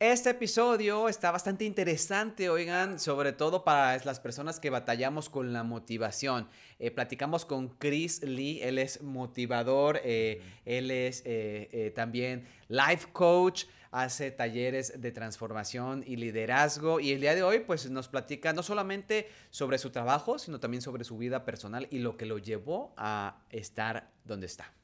Este episodio está bastante interesante, oigan, sobre todo para las personas que batallamos con la motivación. Eh, platicamos con Chris Lee, él es motivador, eh, él es eh, también life coach, hace talleres de transformación y liderazgo y el día de hoy pues nos platica no solamente sobre su trabajo, sino también sobre su vida personal y lo que lo llevó a estar donde está.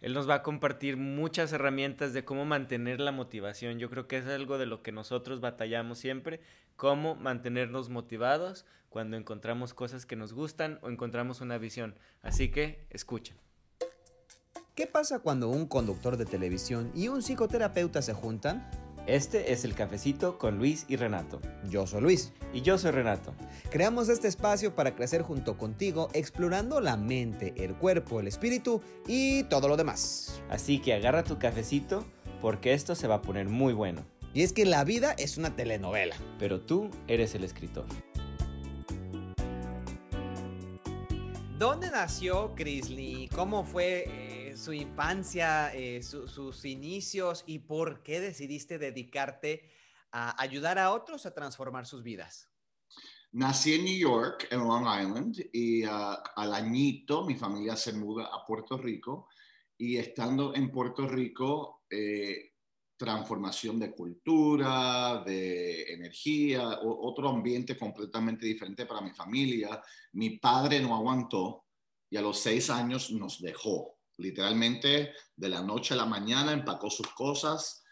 Él nos va a compartir muchas herramientas de cómo mantener la motivación. Yo creo que es algo de lo que nosotros batallamos siempre, cómo mantenernos motivados cuando encontramos cosas que nos gustan o encontramos una visión. Así que escuchen. ¿Qué pasa cuando un conductor de televisión y un psicoterapeuta se juntan? Este es el cafecito con Luis y Renato. Yo soy Luis. Y yo soy Renato. Creamos este espacio para crecer junto contigo, explorando la mente, el cuerpo, el espíritu y todo lo demás. Así que agarra tu cafecito porque esto se va a poner muy bueno. Y es que la vida es una telenovela. Pero tú eres el escritor. ¿Dónde nació Lee? ¿Cómo fue eh, su infancia, eh, sus inicios y por qué decidiste dedicarte a ayudar a otros a transformar sus vidas? Nací en New York, en Long Island, y ah, al añito mi familia se muda a Puerto Rico. Y estando en Puerto Rico, eh, transformación de cultura, de energía, otro ambiente completamente diferente para mi familia. Mi padre no aguantó y a los seis años nos dejó. Literalmente, de la noche a la mañana empacó sus cosas,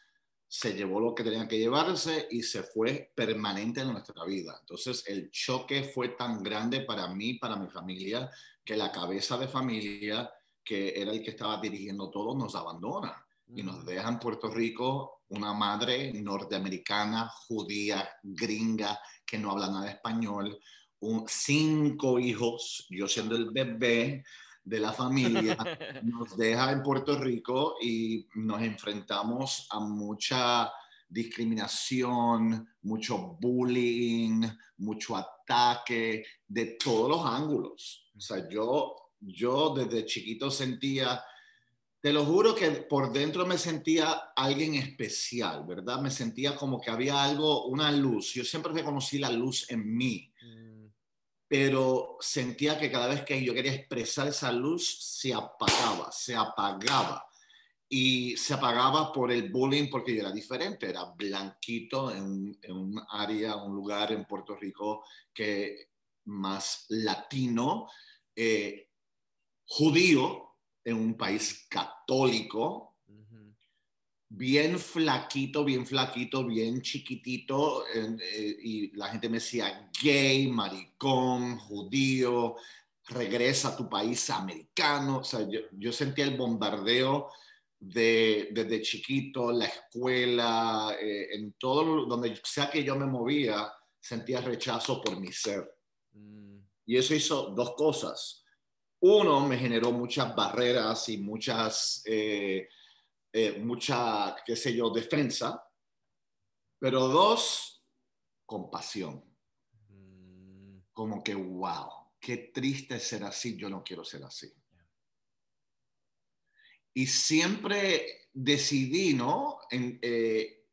se llevó lo que tenía que llevarse y se fue permanente en nuestra vida. Entonces, el choque fue tan grande para mí, para mi familia, que la cabeza de familia, que era el que estaba dirigiendo todo, nos abandona y nos deja en Puerto Rico una madre norteamericana, judía, gringa, que no habla nada español, un, cinco hijos, yo siendo el bebé de la familia, nos deja en Puerto Rico y nos enfrentamos a mucha discriminación, mucho bullying, mucho ataque de todos los ángulos. O sea, yo, yo desde chiquito sentía te lo juro que por dentro me sentía alguien especial, ¿verdad? Me sentía como que había algo, una luz. Yo siempre reconocí la luz en mí, mm. Pero sentía que cada vez que yo quería expresar esa luz, se apagaba, se apagaba. Y se apagaba por el bullying porque yo era diferente, era blanquito en, un área, un lugar en Puerto Rico que más latino, eh, judío, en un país católico, bien flaquito, bien flaquito, bien chiquitito, eh, y la gente me decía gay, maricón, judío, regresa a tu país americano. O sea, yo, sentía el bombardeo de, desde chiquito, la escuela, eh, en todo, donde sea que yo me movía, sentía rechazo por mi ser. Mm. Y eso hizo dos cosas uno, me generó muchas barreras y muchas, eh, eh, mucha, qué sé yo, defensa. Pero dos, compasión. Como que, wow, qué triste ser así, yo no quiero ser así. Y siempre decidí, ¿no? En, eh,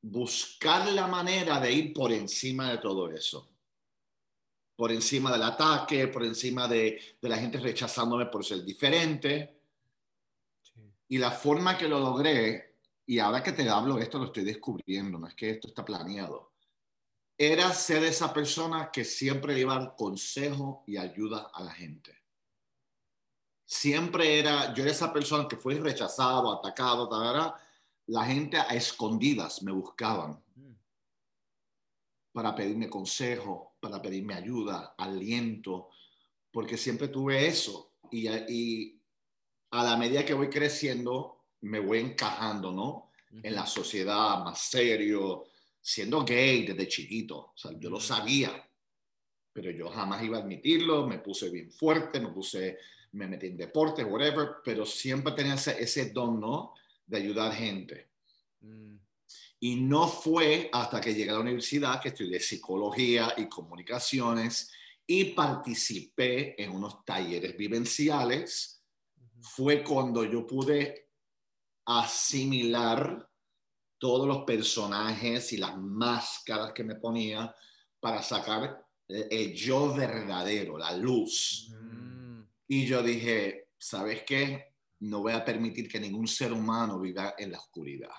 buscar la manera de ir por encima de todo eso por encima del ataque, por encima de, la gente rechazándome por ser diferente. Y la forma que lo logré, y ahora que te hablo esto lo estoy descubriendo, no es que esto está planeado, era ser esa persona que siempre iba a dar consejo y ayuda a la gente. Siempre era, yo era esa persona que fue rechazado, atacado, la gente a escondidas me buscaban mm. para pedirme consejo, para pedirme ayuda, aliento, porque siempre tuve eso. Y, y a la medida que voy creciendo, me voy encajando, ¿no? En la sociedad más serio, siendo gay desde chiquito. O sea, yo lo sabía, pero yo jamás iba a admitirlo. Me puse bien fuerte, me puse, me metí en deporte, whatever, pero siempre tenía ese, ese don, ¿no? De ayudar gente. Mm. Y no fue hasta que llegué a la universidad que estudié psicología y comunicaciones y participé en unos talleres vivenciales. Fue cuando yo pude asimilar todos los personajes y las máscaras que me ponía para sacar el yo verdadero, la luz. Mm. Y yo dije, ¿sabes qué? No voy a permitir que ningún ser humano viva en la oscuridad.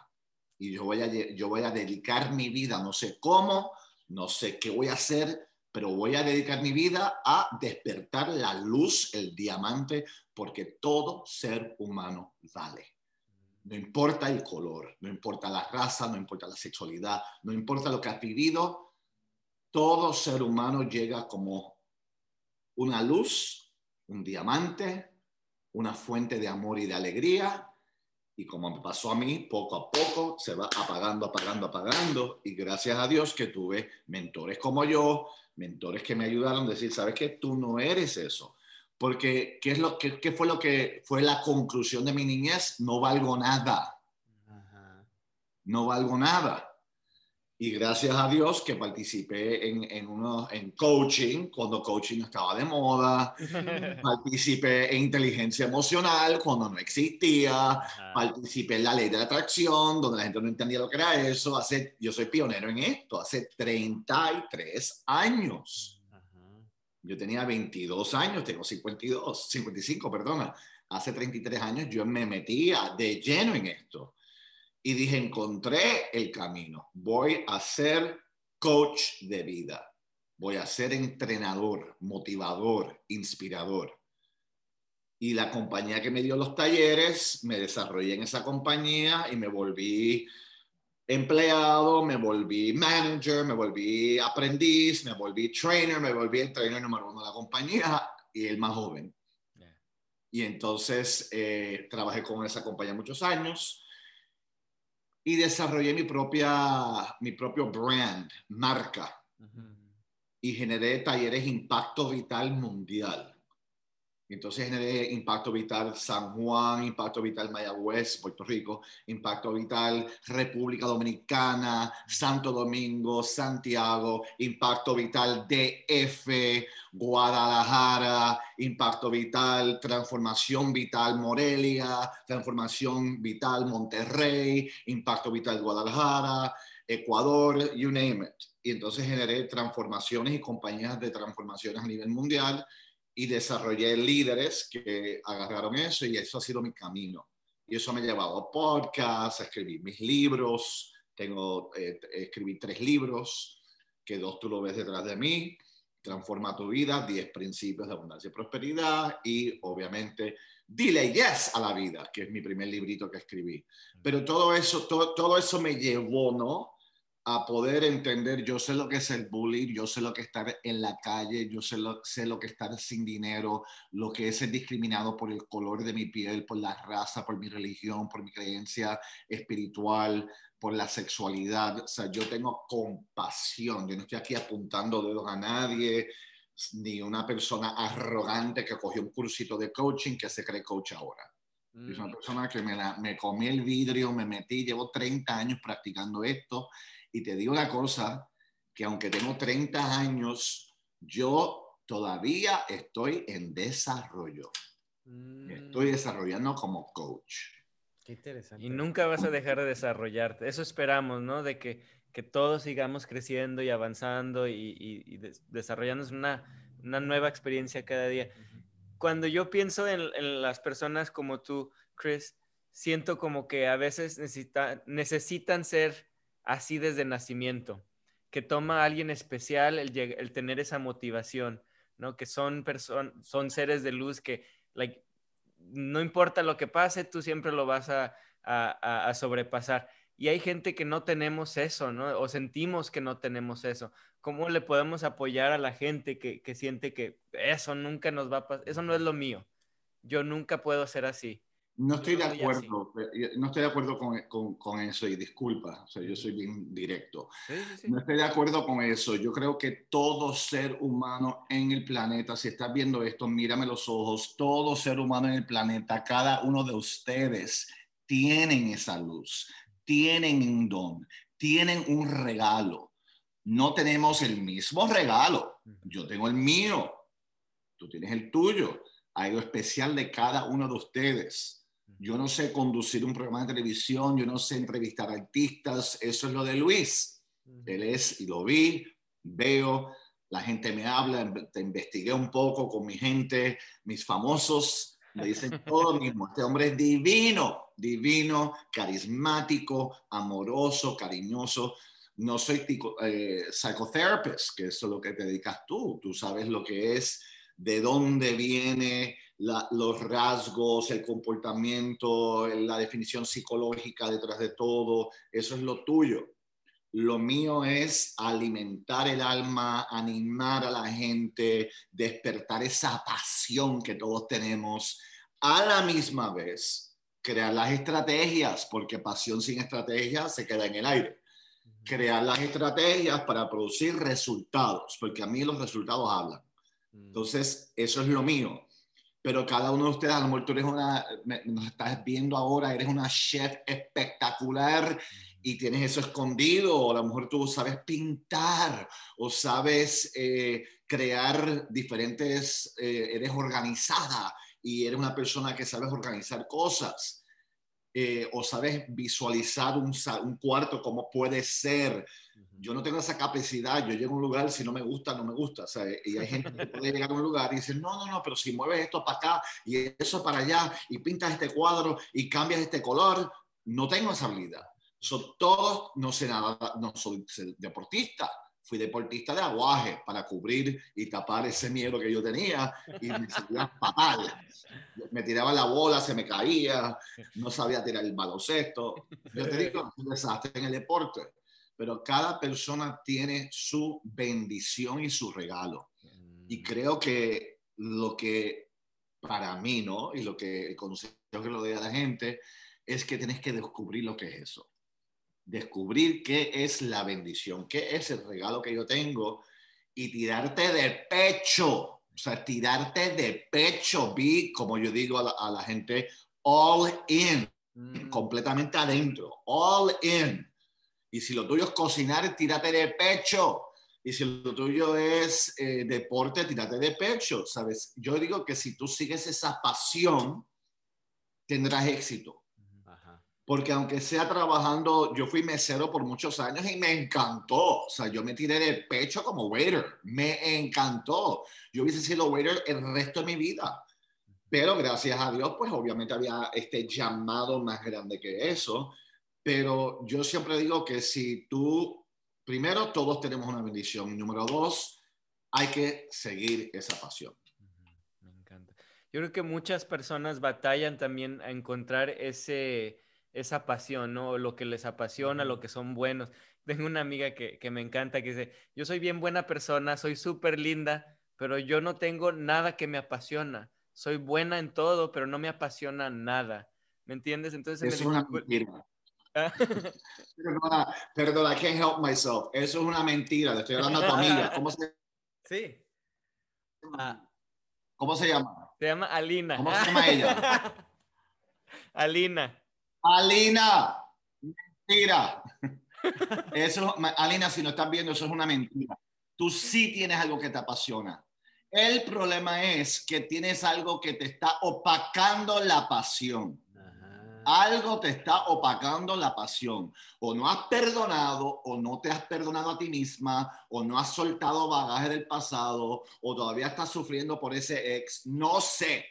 Y yo voy a, yo voy a dedicar mi vida, no sé cómo, no sé qué voy a hacer, pero voy a dedicar mi vida a despertar la luz, el diamante, porque todo ser humano vale. No importa el color, no importa la raza, no importa la sexualidad, no importa lo que has vivido, todo ser humano llega como una luz, un diamante, una fuente de amor y de alegría. Y como me pasó a mí, poco a poco se va apagando, apagando, apagando. Y gracias a Dios que tuve mentores como yo, mentores que me ayudaron a decir, ¿sabes qué? Tú no eres eso. Porque, ¿qué, es lo, qué, qué fue lo que fue la conclusión de mi niñez? No valgo nada. Ajá. No valgo nada. Y gracias a Dios que participé en, en, uno, en coaching, cuando coaching estaba de moda. Participé en inteligencia emocional cuando no existía. Participé en la ley de la atracción, donde la gente no entendía lo que era eso. Hace, yo soy pionero en esto, hace 33 años. Yo tenía 22 años, tengo 52, 55, perdona. Hace 33 años yo me metía de lleno en esto. Y dije, encontré el camino. Voy a ser coach de vida. Voy a ser entrenador, motivador, inspirador. Y la compañía que me dio los talleres, me desarrollé en esa compañía y me volví empleado, me volví manager, me volví aprendiz, me volví trainer, me volví el trainer número uno de la compañía y el más joven. Y entonces eh, trabajé con esa compañía muchos años y desarrollé mi, propia, mi propio brand, marca, y generé talleres Impacto Vital Mundial. Entonces generé Impacto Vital San Juan, Impacto Vital Mayagüez, Puerto Rico, Impacto Vital República Dominicana, Santo Domingo, Santiago, Impacto Vital DF, Guadalajara, Impacto Vital Transformación Vital Morelia, Transformación Vital Monterrey, Impacto Vital Guadalajara, Ecuador, you name it. Y entonces generé transformaciones y compañías de transformaciones a nivel mundial y desarrollé líderes que agarraron eso y eso ha sido mi camino. Y eso me ha llevado a podcasts, a escribir mis libros. Tengo, eh, escribí tres libros, que dos tú lo ves detrás de mí. Transforma tu vida, 10 principios de abundancia y prosperidad y obviamente Dile yes a la vida, que es mi primer librito que escribí. Pero todo eso, todo, todo eso me llevó, ¿no? A poder entender, yo sé lo que es el bullying, yo sé lo que es estar en la calle, yo sé lo, sé lo que es estar sin dinero, lo que es ser discriminado por el color de mi piel, por la raza, por mi religión, por mi creencia espiritual, por la sexualidad. O sea, yo tengo compasión, yo no estoy aquí apuntando dedos a nadie, ni una persona arrogante que cogió un cursito de coaching que se cree coach ahora. Es una Mm. persona que me, la, me comí el vidrio, me metí, llevo 30 años practicando esto y te digo una cosa, que aunque tengo 30 años, yo todavía estoy en desarrollo. Mm. estoy desarrollando como coach. Qué interesante. Y nunca vas a dejar de desarrollarte. Eso esperamos, ¿no? De que, que todos sigamos creciendo y avanzando y, y, y des- desarrollándonos una, una nueva experiencia cada día. Cuando yo pienso en, en las personas como tú, Chris, siento como que a veces necesita- necesitan ser así desde nacimiento, que toma a alguien especial el, tener esa motivación, ¿no? Que son, son seres de luz que, like, no importa lo que pase, tú siempre lo vas a, sobrepasar. Y hay gente que no tenemos eso, ¿no? O sentimos que no tenemos eso. ¿Cómo le podemos apoyar a la gente que siente que eso nunca nos va a pasar? Eso no es lo mío. Yo nunca puedo ser así. No estoy de acuerdo, eh, no estoy de acuerdo con, con, con eso y disculpa, o sea, yo soy bien directo. Sí, sí, sí. No estoy de acuerdo con eso. Yo creo que todo ser humano en el planeta, si estás viendo esto, mírame los ojos, todo ser humano en el planeta, cada uno de ustedes tienen esa luz, tienen un don, tienen un regalo. No tenemos el mismo regalo. Yo tengo el mío, tú tienes el tuyo. Hay algo especial de cada uno de ustedes. Yo no sé conducir un programa de televisión, yo no sé entrevistar artistas, eso es lo de Luis. Él es, y lo vi, veo, la gente me habla, te investigué un poco con mi gente, mis famosos, me dicen todo lo mismo. Este hombre es divino, divino, carismático, amoroso, cariñoso. No soy eh, psychotherapist, que eso es lo que te dedicas tú. Tú sabes lo que es, de dónde viene los rasgos, el comportamiento, la definición psicológica detrás de todo. Eso es lo tuyo. Lo mío es alimentar el alma, animar a la gente, despertar esa pasión que todos tenemos. A la misma vez, crear las estrategias, porque pasión sin estrategia se queda en el aire. Crear las estrategias para producir resultados, porque a mí los resultados hablan. Mm. Entonces, eso es lo mío. Pero cada uno de ustedes, a lo mejor tú eres una, nos estás viendo ahora, eres una chef espectacular y tienes eso escondido, o a lo mejor tú sabes pintar, o sabes eh, crear diferentes, eh, eres organizada y eres una persona que sabes organizar cosas, eh, o sabes visualizar un, un, cuarto como puede ser. Yo no tengo esa capacidad, yo llego a un lugar, si no me gusta, no me gusta. Y hay gente que puede llegar a un lugar y decir, no, no, no, pero si mueves esto para acá y eso para allá y pintas este cuadro y cambias este color, no tengo esa habilidad. So, todos, no sé nada, no soy deportista. Fui deportista de aguaje para cubrir y tapar ese miedo que yo tenía y me salía fatal. Me tiraba la bola, se me caía, no sabía tirar el baloncesto. Yo te digo, un desastre en el deporte. Pero cada persona tiene su bendición y su regalo. Y mm. creo que lo que para mí, ¿no? Y lo que el consejo que lo doy a la gente es que tienes que descubrir lo que es eso descubrir qué es la bendición, qué es el regalo que yo tengo y tirarte de pecho, o sea, tirarte de pecho, vi, como yo digo a la, gente, all in, mm. completamente adentro, all in. Y si lo tuyo es cocinar, tírate de pecho. Y si lo tuyo es eh, deporte, tírate de pecho, ¿sabes? Yo digo que si tú sigues esa pasión, tendrás éxito porque aunque sea trabajando, yo fui mesero por muchos años y me encantó. O sea, yo me tiré de pecho como waiter, me encantó. Yo hubiese sido waiter el resto de mi vida. Pero gracias a Dios, pues obviamente había este llamado más grande que eso. Pero yo siempre digo que si tú, primero, todos tenemos una bendición. Y número dos, hay que seguir esa pasión. Me encanta. Yo creo que muchas personas batallan también a encontrar ese esa pasión, ¿no? Lo que les apasiona, lo que son buenos. Tengo una amiga que, me encanta que dice, yo soy bien buena persona, soy súper linda, pero yo no tengo nada que me apasiona. Soy buena en todo, pero no me apasiona nada. ¿Me entiendes? Entonces... es una mentira. perdona, perdona, I can't help myself. Eso es una mentira. Le estoy hablando a tu amiga. ¿Cómo se... Sí. Ah. ¿Cómo se llama? Se llama Alina. ¿Cómo se llama ella? Alina. Alina, mentira. Eso, Alina, si no estás viendo, eso es una mentira. Tú sí tienes algo que te apasiona. El problema es que tienes algo que te está opacando la pasión. Algo te está opacando la pasión. O no has perdonado, o no te has perdonado a ti misma, o no has soltado bagaje del pasado, o todavía estás sufriendo por ese ex. No sé,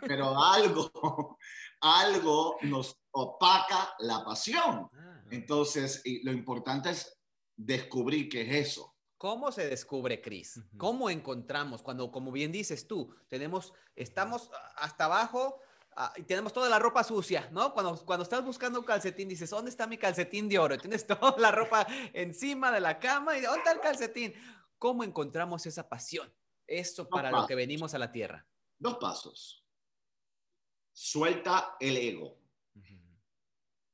pero algo, algo nos opaca la pasión. Ah. Entonces, lo importante es descubrir qué es eso. ¿Cómo se descubre, Cris? ¿Cómo encontramos cuando, como bien dices tú, tenemos, estamos hasta abajo ah, y tenemos toda la ropa sucia, ¿no? Cuando, cuando estás buscando un calcetín, dices, ¿dónde está mi calcetín de oro? tienes toda la ropa encima de la cama y ¿dónde está el calcetín? ¿Cómo encontramos esa pasión? Esto para lo que venimos a la tierra. Dos pasos. Suelta el ego.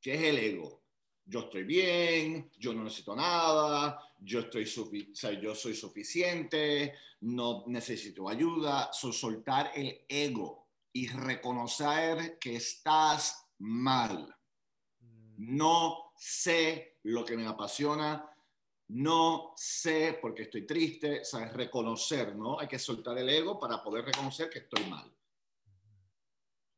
¿Qué es el ego? Yo estoy bien, yo no necesito nada, yo, estoy yo soy suficiente, no necesito ayuda. soltar el ego y reconocer que estás mal. No sé lo que me apasiona, no sé por qué estoy triste, sabes, reconocer, ¿no? Hay que soltar el ego para poder reconocer que estoy mal.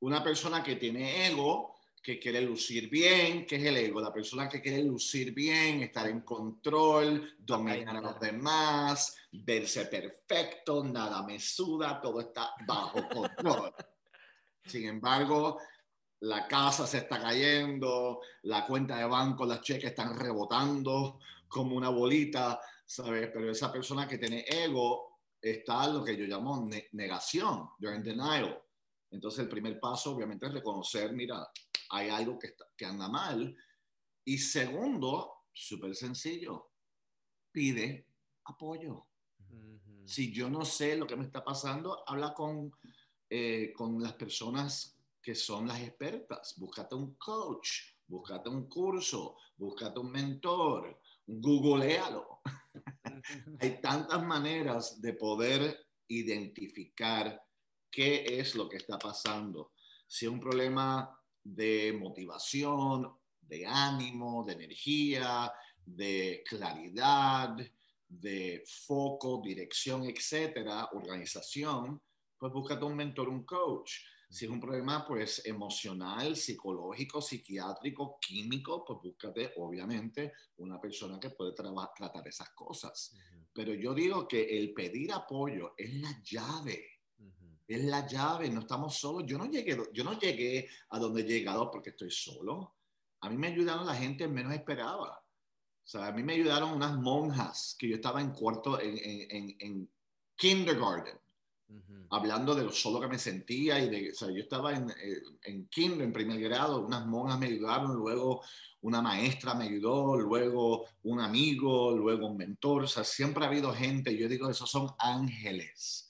Una persona que tiene ego, que quiere lucir bien, ¿qué es el ego? La persona que quiere lucir bien, estar en control, dominar a los demás, verse perfecto, nada me suda, todo está bajo control. Sin embargo, la casa se está cayendo, la cuenta de banco, las cheques están rebotando como una bolita, ¿sabes? Pero esa persona que tiene ego está en lo que yo llamo negación, you're in denial. Entonces el primer paso obviamente es reconocer, mira, hay algo que, que anda mal. Y segundo, súper sencillo, pide apoyo. Si yo no sé lo que me está pasando, habla con, eh, con las personas que son las expertas. Búscate un coach, búscate un curso, búscate un mentor, googlealo. Hay tantas maneras de poder identificar qué es lo que está pasando. Si es un problema de motivación, de ánimo, de energía, de claridad, de foco, dirección, etcétera, organización, pues búscate un mentor, un coach. Si es un problema pues emocional, psicológico, psiquiátrico, químico, pues búscate obviamente una persona que puede tratar esas cosas. Pero yo digo que el pedir apoyo es la llave es la llave, no estamos solos. Yo no llegué, yo no llegué a donde he llegado porque estoy solo. A mí me ayudaron la gente menos esperaba. O sea, a mí me ayudaron unas monjas que yo estaba en cuarto, en, en, en kindergarten, hablando de lo solo que me sentía y de, o sea, yo estaba en, eh, en kinder, en primer grado, unas monjas me ayudaron, luego una maestra me ayudó, luego un amigo, luego un mentor, o sea, siempre ha habido gente, yo digo, esos son ángeles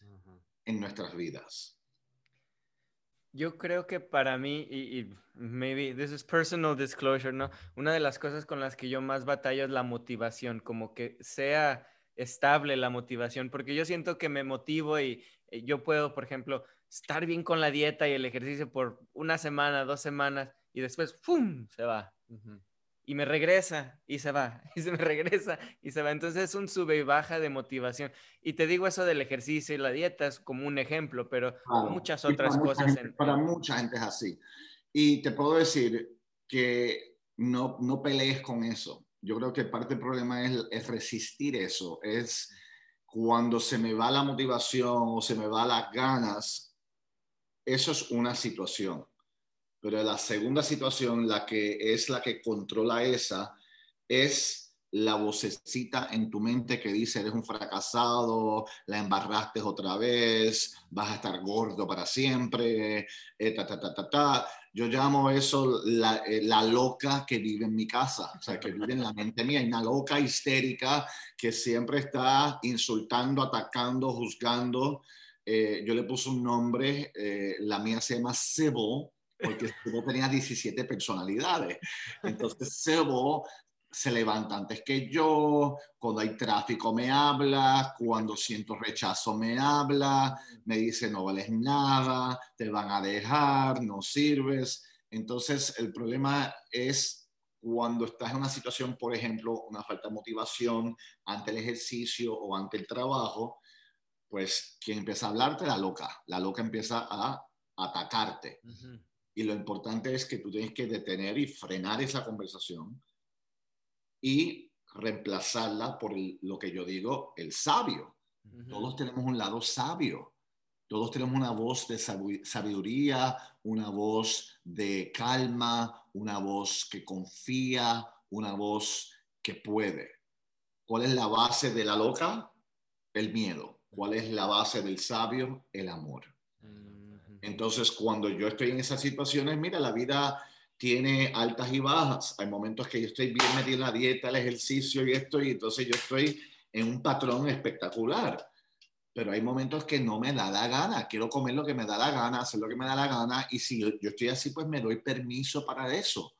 en nuestras vidas? Yo creo que para mí, y, maybe this is personal disclosure, ¿no? Una de las cosas con las que yo más batallo es la motivación, como que sea estable la motivación, porque yo siento que me motivo y, y yo puedo, por ejemplo, estar bien con la dieta y el ejercicio por una semana, dos semanas, y después, ¡fum!, se va y me regresa y se va, y se me regresa y se va. Entonces es un sube y baja de motivación. Y te digo eso del ejercicio y la dieta es como un ejemplo, pero muchas otras cosas. Para mucha gente es así. Y te puedo decir que no, no pelees con eso. Yo creo que parte del problema es, es resistir eso. Es cuando se me va la motivación o se me va las ganas, eso es una situación pero la segunda situación, la que es la que controla esa, es la vocecita en tu mente que dice, eres un fracasado, la embarraste otra vez, vas a estar gordo para siempre, eh, ta, ta, ta, ta, ta. Yo llamo eso la, eh, loca que vive en mi casa, o sea, que vive en la mente mía, una loca histérica que siempre está insultando, atacando, juzgando. Eh, yo le puse un nombre, la mía se llama Sebo, porque Sebo tenía 17 personalidades. Entonces Sebo se levanta antes que yo, cuando hay tráfico me habla, cuando siento rechazo me habla, me dice no vales nada, te van a dejar, no sirves. Entonces el problema es cuando estás en una situación, por ejemplo, una falta de motivación ante el ejercicio o ante el trabajo, pues quien empieza a hablarte, la loca, la loca empieza a atacarte. Y lo importante es que tú tienes que detener y frenar esa conversación y reemplazarla por lo que yo digo, el sabio. Todos tenemos un lado sabio. Todos tenemos una voz de sabiduría, una voz de calma, una voz que confía, una voz que puede. ¿Cuál es la base de la loca? El miedo. ¿Cuál es la base del sabio? El amor. Entonces, cuando yo estoy en esas situaciones, mira, la vida tiene altas y bajas. Hay momentos que yo estoy bien metido en la dieta, el ejercicio y esto, y entonces yo estoy en un patrón espectacular. Pero hay momentos que no me da la gana. Quiero comer lo que me da la gana, hacer lo que me da la gana. Y si yo, estoy así, pues me doy permiso para eso.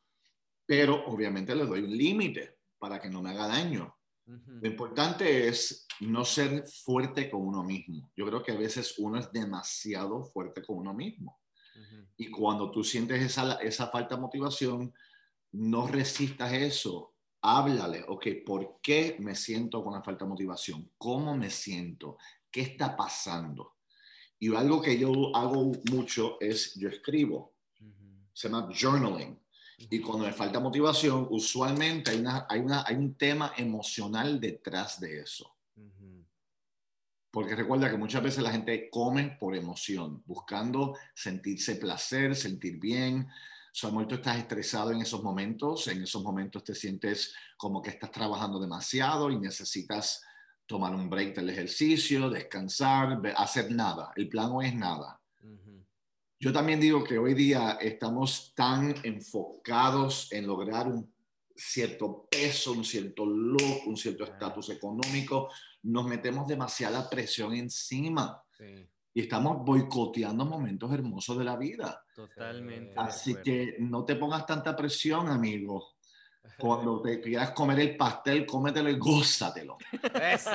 Pero obviamente le doy un límite para que no me haga daño. Lo importante es no ser fuerte con uno mismo. Yo creo que a veces uno es demasiado fuerte con uno mismo. Y cuando tú sientes esa, esa falta de motivación, no resistas eso. Háblale, ok, ¿por qué me siento con la falta de motivación? ¿Cómo me siento? ¿Qué está pasando? Y algo que yo hago mucho es, yo escribo, se llama journaling. Y cuando me falta motivación, usualmente hay, una, hay, una, hay un tema emocional detrás de eso. Porque recuerda que muchas veces la gente come por emoción, buscando sentirse placer, sentir bien. Tú estás estresado en esos momentos, en esos momentos te sientes como que estás trabajando demasiado y necesitas tomar un break del ejercicio, descansar, hacer nada. El plan hoy es nada. Yo también digo que hoy día estamos tan enfocados en lograr un cierto peso, un cierto look, un cierto estatus económico, nos metemos demasiada presión encima. Y estamos boicoteando momentos hermosos de la vida. Totalmente. Así que no te pongas tanta presión, amigo. Cuando te quieras comer el pastel, cómetelo y gózatelo. Eso.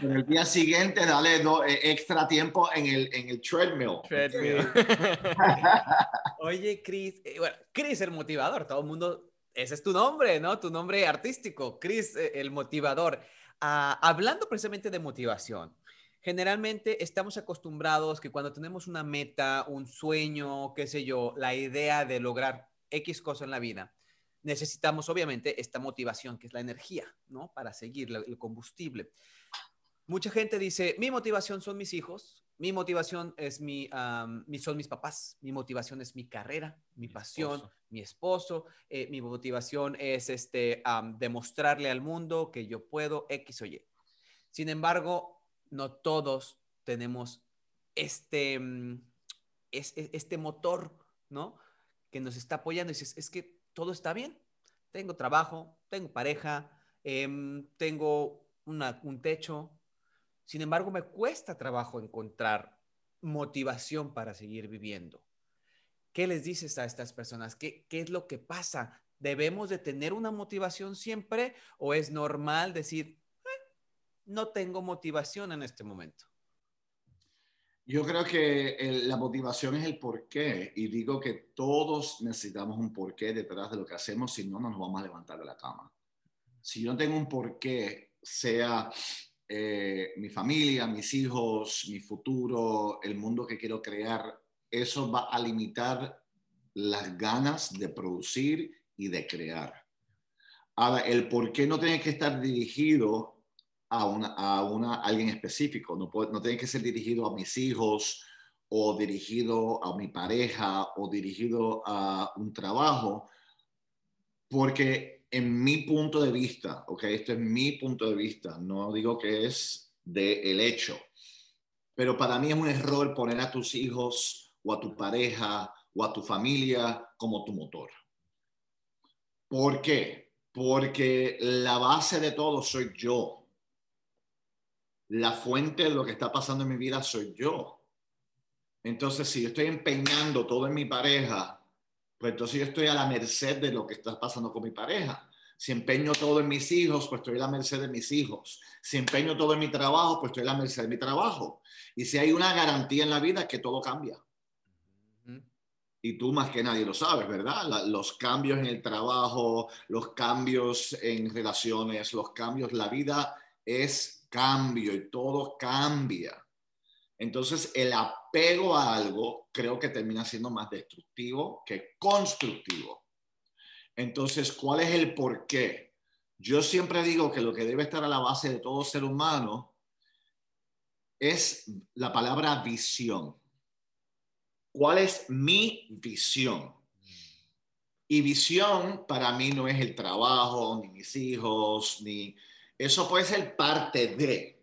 Pero el día siguiente, dale eh, extra tiempo en el, en el treadmill. treadmill. Oye, Chris, eh, bueno, Chris el motivador, todo el mundo, ese es tu nombre, ¿no? Tu nombre artístico, Chris eh, el motivador. Ah, hablando precisamente de motivación, generalmente estamos acostumbrados que cuando tenemos una meta, un sueño, qué sé yo, la idea de lograr X cosa en la vida, necesitamos obviamente esta motivación, que es la energía, ¿no? Para seguir el combustible. Mucha gente dice, mi motivación son mis hijos, mi motivación es mi, son mis papás, mi motivación es mi carrera, mi, pasión, mi esposo, eh, mi motivación es este, demostrarle al mundo que yo puedo X o Y. Sin embargo, no todos tenemos este, mm, este motor, ¿no? Que nos está apoyando y dices, es que todo está bien. Tengo trabajo, tengo pareja, em, tengo un techo. Sin embargo, me cuesta trabajo encontrar motivación para seguir viviendo. ¿Qué les dices a estas personas? ¿Qué, es lo que pasa? ¿Debemos de tener una motivación siempre o es normal decir, no tengo motivación en este momento? Yo creo que la motivación es el porqué y digo que todos necesitamos un porqué detrás de lo que hacemos, si no, no nos vamos a levantar de la cama. Si yo no tengo un porqué, sea eh, mi familia, mis hijos, mi futuro, el mundo que quiero crear, eso va a limitar las ganas de producir y de crear. Ahora, el porqué no tiene que estar dirigido a, una, a una, alguien específico, no, puede, no tiene que ser dirigido a mis hijos o dirigido a mi pareja o dirigido a un trabajo, porque en mi punto de vista, ok, esto es mi punto de vista, no digo que es de el hecho, pero para mí es un error poner a tus hijos o a tu pareja o a tu familia como tu motor. ¿Por qué? Porque la base de todo soy yo la fuente de lo que está pasando en mi vida soy yo. Entonces, si yo estoy empeñando todo en mi pareja, pues entonces yo estoy a la merced de lo que está pasando con mi pareja. Si empeño todo en mis hijos, pues estoy a la merced de mis hijos. Si empeño todo en mi trabajo, pues estoy a la merced de mi trabajo. Y si hay una garantía en la vida, es que todo cambia. Y tú más que nadie lo sabes, ¿verdad? los cambios en el trabajo, los cambios en relaciones, los cambios, la vida es cambio y todo cambia. Entonces, el apego a algo creo que termina siendo más destructivo que constructivo. Entonces, ¿cuál es el por qué? Yo siempre digo que lo que debe estar a la base de todo ser humano es la palabra visión. ¿Cuál es mi visión? Y visión para mí no es el trabajo, ni mis hijos, ni eso puede ser parte de.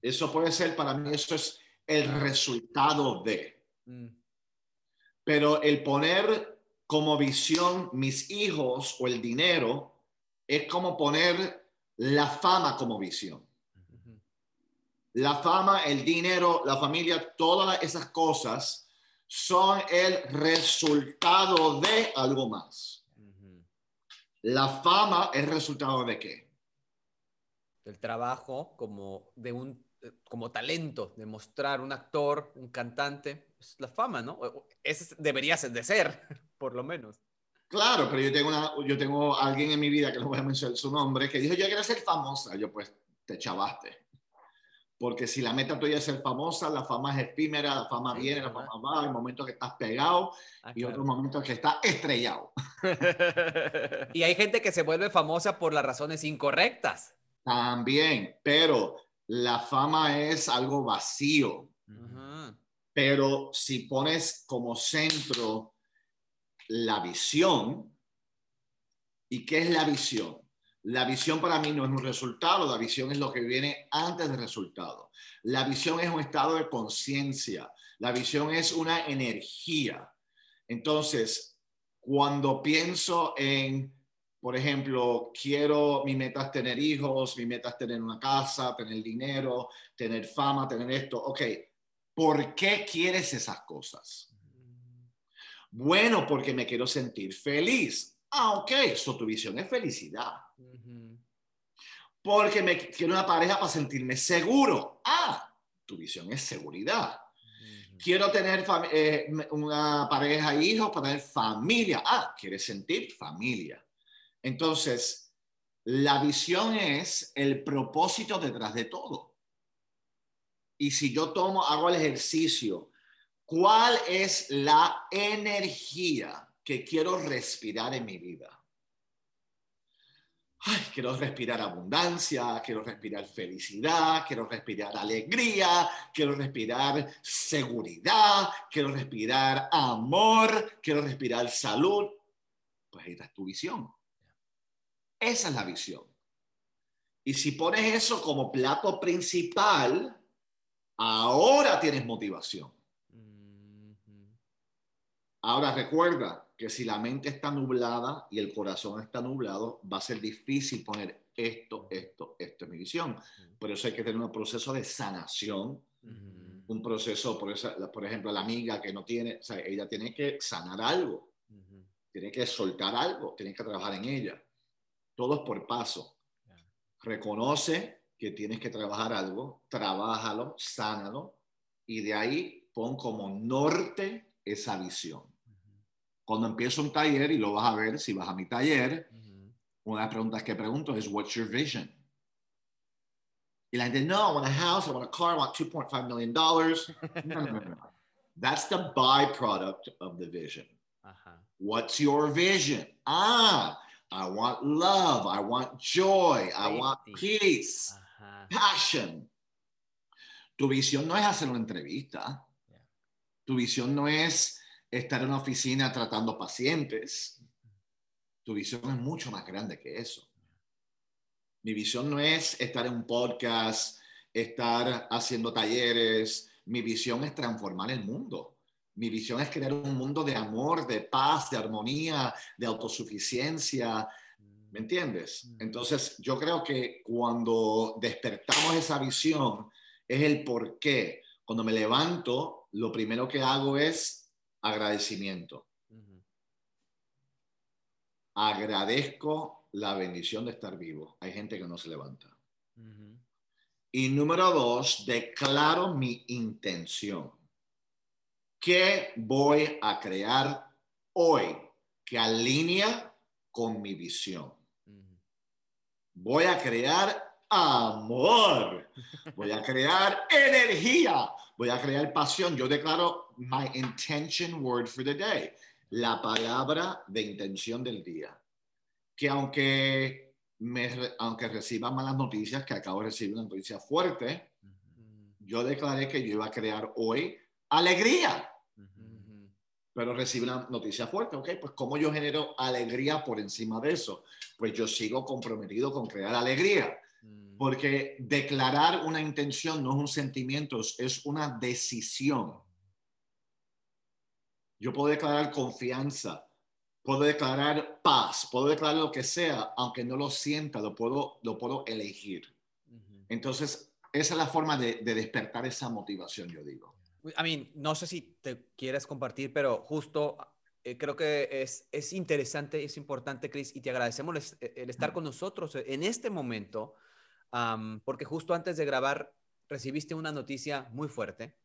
Eso puede ser, para mí, eso es el resultado de. Mm. Pero el poner como visión mis hijos o el dinero es como poner la fama como visión. La fama, el dinero, la familia, todas esas cosas son el resultado de algo más. La fama es resultado de qué? El trabajo como de un eh, como talento, demostrar un actor, un cantante, es la fama, ¿no? Ese debería ser de ser, por lo menos. Claro, pero yo tengo, una, yo tengo alguien en mi vida, que no voy a mencionar su nombre, que dijo, yo quiero ser famosa. Yo, pues, te chavaste. Porque si la meta tuya es ser famosa, la fama es efímera, la fama viene, la fama va, hay momentos que estás pegado Ah, y claro. otros momentos que estás estrellado. Y hay gente que se vuelve famosa por las razones incorrectas. También, pero la fama es algo vacío. Pero si pones como centro la visión, ¿y qué es la visión? La visión para mí no es un resultado, la visión es lo que viene antes del resultado. La visión es un estado de conciencia, la visión es una energía. Entonces, cuando pienso en, por ejemplo, quiero, mi meta es tener hijos, mi meta es tener una casa, tener dinero, tener fama, tener esto, ok, ¿por qué quieres esas cosas? Bueno, porque me quiero sentir feliz. Ah, ok, eso tu visión es felicidad. Porque me quiero una pareja para sentirme seguro. Ah, tu visión es seguridad. Quiero tener eh, una pareja e hijos para tener familia. Ah, quieres sentir familia. Entonces, la visión es el propósito detrás de todo. Y si yo tomo, hago el ejercicio, ¿cuál es la energía que quiero respirar en mi vida? Quiero respirar abundancia, quiero respirar felicidad, quiero respirar alegría, quiero respirar seguridad, quiero respirar amor, quiero respirar salud. Pues ahí está tu visión. Esa es la visión. Y si pones eso como plato principal, ahora tienes motivación. Ujú. Ahora recuerda que si la mente está nublada y el corazón está nublado, va a ser difícil poner esto, esto, esto es mi visión. Por eso hay que tener un proceso de sanación, un proceso, por, eso, por ejemplo, la amiga que no tiene, o sea, ella tiene que sanar algo, tiene que soltar algo, tiene que trabajar en ella. Todo es por paso. Reconoce que tienes que trabajar algo, trabájalo, sánalo y de ahí pon como norte esa visión. Cuando empiezo un taller, y lo vas a ver si vas a mi taller, una de las preguntas que pregunto es, what's your vision? Y la gente, no, I want a house, I want a car, I want $2.5 million. dollars." No, no, no, no. That's the byproduct of the vision. What's your vision? Ah, I want love, I want joy, I want peace, Ajá. passion. Tu visión no es hacer una entrevista. Yeah. Tu visión no es estar en una oficina tratando pacientes. Tu visión es mucho más grande que eso. Mi visión no es estar en un podcast, estar haciendo talleres. Mi visión es transformar el mundo. Mi visión es crear un mundo de amor, de paz, de armonía, de autosuficiencia. ¿Me entiendes? Mm. Entonces, yo creo que cuando despertamos esa visión es el por qué. Cuando me levanto, lo primero que hago es agradecimiento. Agradezco la bendición de estar vivo. Hay gente que no se levanta. Y número dos, declaro mi intención. ¿Qué voy a crear hoy que alinea con mi visión? Voy a crear amor. Voy a crear energía. Voy a crear pasión. Yo declaro my intention word for the day. La palabra de intención del día. Que aunque, me, aunque reciba malas noticias, que acabo de recibir una noticia fuerte, yo declaré que yo iba a crear hoy alegría. Pero recibe una noticia fuerte, ¿ok? Pues ¿cómo yo genero alegría por encima de eso? Pues yo sigo comprometido con crear alegría, Ujú. porque declarar una intención no es un sentimiento, es- una decisión. Yo puedo declarar confianza, puedo declarar paz, puedo declarar lo que sea, aunque no lo sienta, lo puedo, lo puedo elegir. Entonces, esa es la forma de, de despertar esa motivación, yo digo. I mean, no sé si te quieres compartir, pero justo eh, creo que es, es interesante, es importante, Chris, y te agradecemos el, el estar con nosotros en este momento, porque justo antes de grabar recibiste una noticia muy fuerte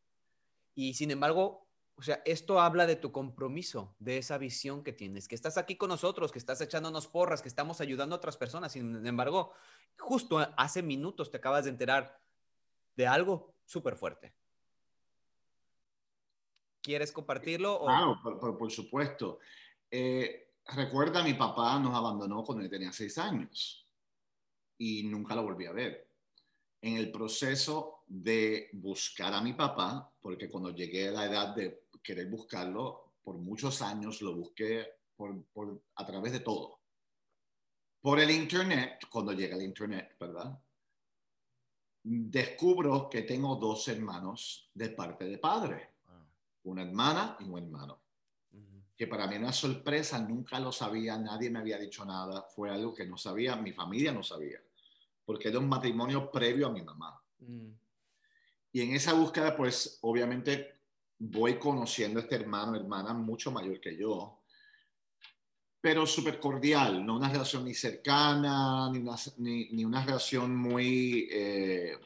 y sin embargo, o sea, esto habla de tu compromiso, de esa visión que tienes, que estás aquí con nosotros, que estás echándonos porras, que estamos ayudando a otras personas. Sin embargo, justo hace minutos te acabas de enterar de algo súper fuerte. ¿Quieres compartirlo? O... Claro, por, supuesto. Eh, recuerda, mi papá nos abandonó cuando él tenía seis años y nunca lo volví a ver. En el proceso de buscar a mi papá, porque cuando llegué a la edad de querer buscarlo, por muchos años lo busqué por, por, a través de todo. Por el Internet, cuando llega el Internet, ¿verdad? Descubro que tengo dos hermanos de parte de padre una hermana y un hermano. Que para mí una sorpresa, nunca lo sabía, nadie me había dicho nada, fue algo que no sabía, mi familia no sabía, porque era un matrimonio previo a mi mamá. Mm. Y en esa búsqueda, pues obviamente voy conociendo a este hermano, hermana mucho mayor que yo, pero súper cordial, no una relación ni cercana, ni una, ni, una relación muy eh,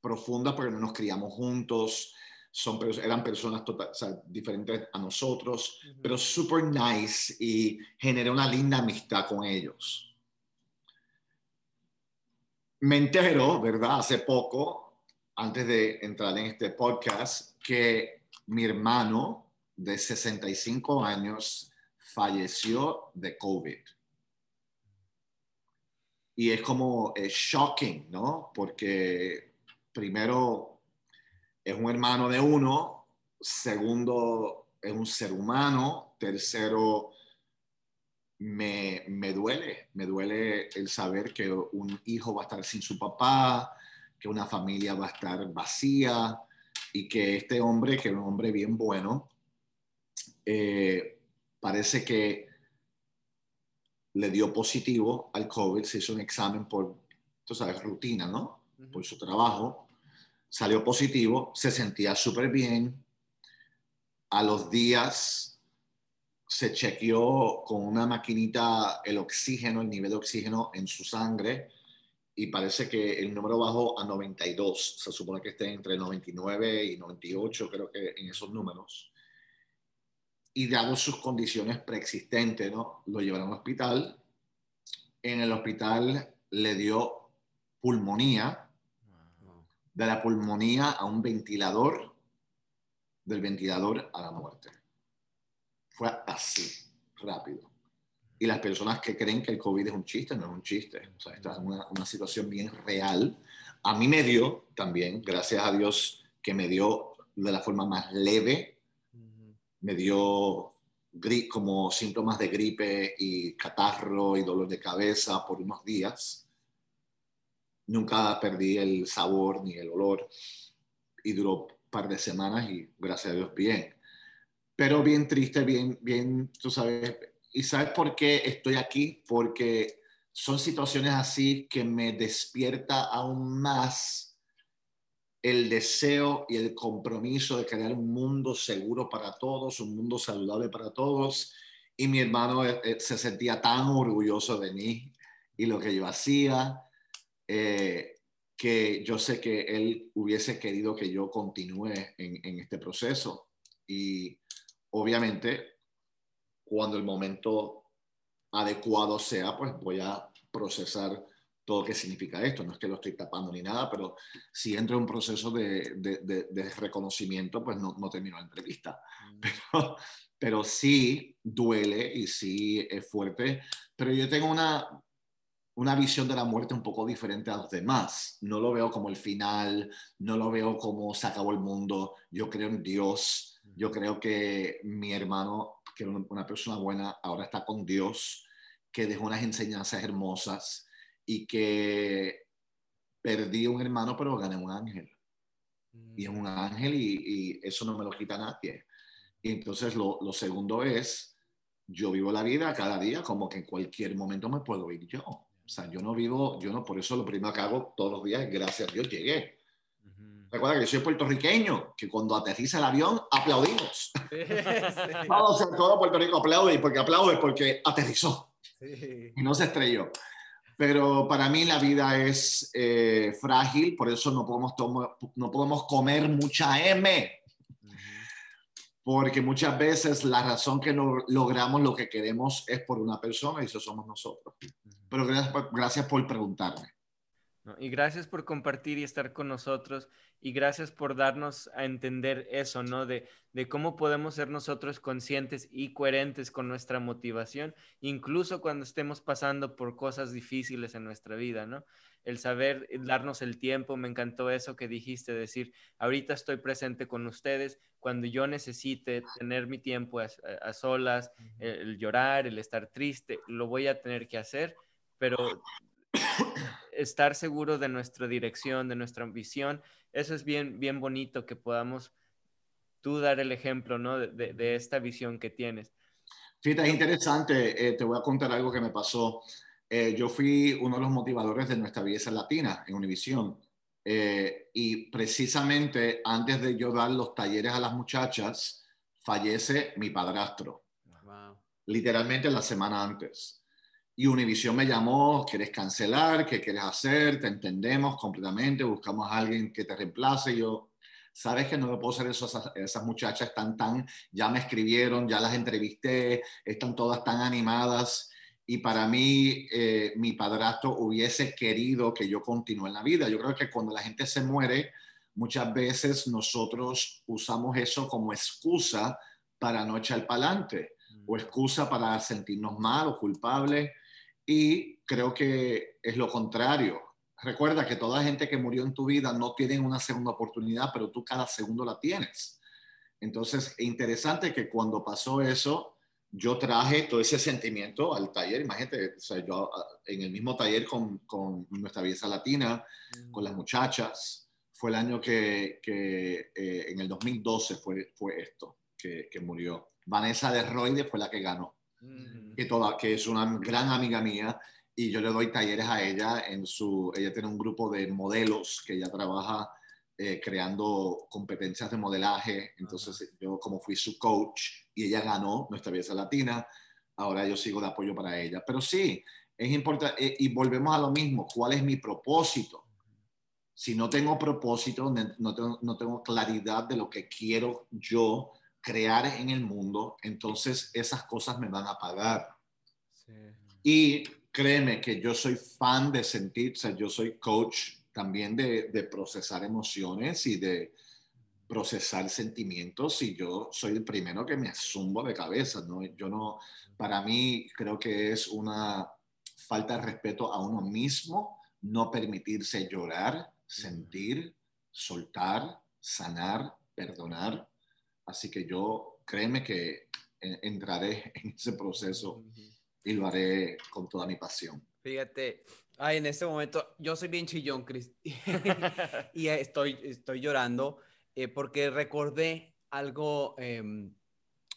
profunda, porque no nos criamos juntos son, eran personas total, diferentes a nosotros, pero super nice y generé una linda amistad con ellos. Me entero, ¿verdad? Hace poco, antes de entrar en este podcast, que mi hermano de 65 años falleció de COVID. Y es como es shocking, ¿no? Porque primero es un hermano de uno, segundo, es un ser humano, tercero, me, me, duele, me duele el saber que un hijo va a estar sin su papá, que una familia va a estar vacía y que este hombre, que es un hombre bien bueno, eh, parece que le dio positivo al COVID, se hizo un examen por, tú sabes, rutina, ¿no? Por su trabajo salió positivo, se sentía súper bien. A los días se chequeó con una maquinita el oxígeno, el nivel de oxígeno en su sangre y parece que el número bajó a 92. Se supone que esté entre 99 y 98, creo que en esos números. Y dado sus condiciones preexistentes, ¿no? Lo llevaron al hospital. En el hospital le dio pulmonía, de la pulmonía a un ventilador, del ventilador a la muerte. Fue así, rápido. Y las personas que creen que el COVID es un chiste, no es un chiste. Esta es una, una situación bien real. A mí me dio también, gracias a Dios, que me dio de la forma más leve. Me dio como síntomas de gripe y catarro y dolor de cabeza por unos días nunca perdí el sabor ni el olor y duró un par de semanas y gracias a Dios bien. Pero bien triste, bien, bien, tú sabes. ¿Y sabes por qué estoy aquí? Porque son situaciones así que me despierta aún más el deseo y el compromiso de crear un mundo seguro para todos, un mundo saludable para todos. Y mi hermano eh, eh, se sentía tan orgulloso de mí y lo que yo hacía eh, que yo sé que él hubiese querido que yo continúe en, este proceso. Y obviamente, cuando el momento adecuado sea, pues voy a procesar todo lo que significa esto. No es que lo estoy tapando ni nada, pero si entro en un proceso de, de, reconocimiento, pues no, no, termino la entrevista. Mm. Pero, pero sí duele y sí es fuerte. Pero yo tengo una, una visión de la muerte un poco diferente a los demás. No lo veo como el final, no lo veo como se acabó el mundo. Yo creo en Dios. Yo creo que mi hermano, que era una persona buena, ahora está con Dios, que dejó unas enseñanzas hermosas y que perdí un hermano, pero gané un ángel. Y es un ángel y, eso no me lo quita nadie. Y entonces lo, lo segundo es, yo vivo la vida cada día como que en cualquier momento me puedo ir yo o sea, yo no vivo, yo no, por eso lo primero que hago todos los días es gracias a Dios llegué. Recuerda que yo soy puertorriqueño, que cuando aterriza el avión aplaudimos. Sí, todo Puerto Rico aplaude, porque aplaude porque aterrizó y no se estrelló. Pero para mí la vida es eh, frágil, por eso no podemos, no podemos comer mucha M. Porque muchas veces la razón que no logramos lo que queremos es por una persona y eso somos nosotros. Pero gracias por, gracias por preguntarme. Y gracias por compartir y estar con nosotros y gracias por darnos a entender eso, ¿no? De, de cómo podemos ser nosotros conscientes y coherentes con nuestra motivación, incluso cuando estemos pasando por cosas difíciles en nuestra vida, ¿no? El saber darnos el tiempo, me encantó eso que dijiste, decir, ahorita estoy presente con ustedes, cuando yo necesite tener mi tiempo a, a solas, el llorar, el estar triste, lo voy a tener que hacer, pero estar seguro de nuestra dirección, de nuestra ambición, eso es bien, bien bonito que podamos tú dar el ejemplo, ¿no? De, esta visión que tienes. Fíjate, es interesante, eh, te voy a contar algo que me pasó. Eh, yo fui uno de los motivadores de nuestra belleza latina en Univisión. Eh, y precisamente antes de yo dar los talleres a las muchachas, fallece mi padrastro. Literalmente la semana antes. Y Univision me llamó, ¿quieres cancelar? ¿Qué quieres hacer? Te entendemos completamente, buscamos a alguien que te reemplace. Y yo, sabes que no lo puedo hacer eso, esas, muchachas están tan, ya me escribieron, ya las entrevisté, están todas tan animadas. Y para mí, eh, mi padrastro hubiese querido que yo continúe en la vida. Yo creo que cuando la gente se muere, muchas veces nosotros usamos eso como excusa para no echar para adelante o mm. excusa para sentirnos mal o culpables. Y creo que es lo contrario. Recuerda que toda gente que murió en tu vida no tiene una segunda oportunidad, pero tú cada segundo la tienes. Entonces, es interesante que cuando pasó eso, yo traje todo ese sentimiento al taller. Imagínate, o sea, yo ah, en el mismo taller con, con nuestra belleza latina, con las muchachas, fue el año que, que eh, en el 2012 fue, fue esto, que, que murió. Vanessa de Roide fue la que ganó que, toda, que es una gran amiga mía y yo le doy talleres a ella en su, ella tiene un grupo de modelos que ella trabaja eh, creando competencias de modelaje, entonces yo como fui su coach y ella ganó nuestra belleza latina, ahora yo sigo de apoyo para ella, pero sí, es importante eh, y volvemos a lo mismo, ¿cuál es mi propósito? Si no tengo propósito, no tengo, no tengo claridad de lo que quiero yo, crear en el mundo, entonces esas cosas me van a pagar. Y créeme que yo soy fan de sentir, o sea, yo soy coach también de, de, procesar emociones y de procesar sentimientos y yo soy el primero que me asumbo de cabeza, ¿no? Yo no, para mí creo que es una falta de respeto a uno mismo no permitirse llorar, sentir, soltar, sanar, perdonar Así que yo, créeme que entraré en ese proceso y lo haré con toda mi pasión. Fíjate, ay, en este momento yo soy bien chillón, Chris, y estoy, estoy llorando eh, porque recordé algo, eh,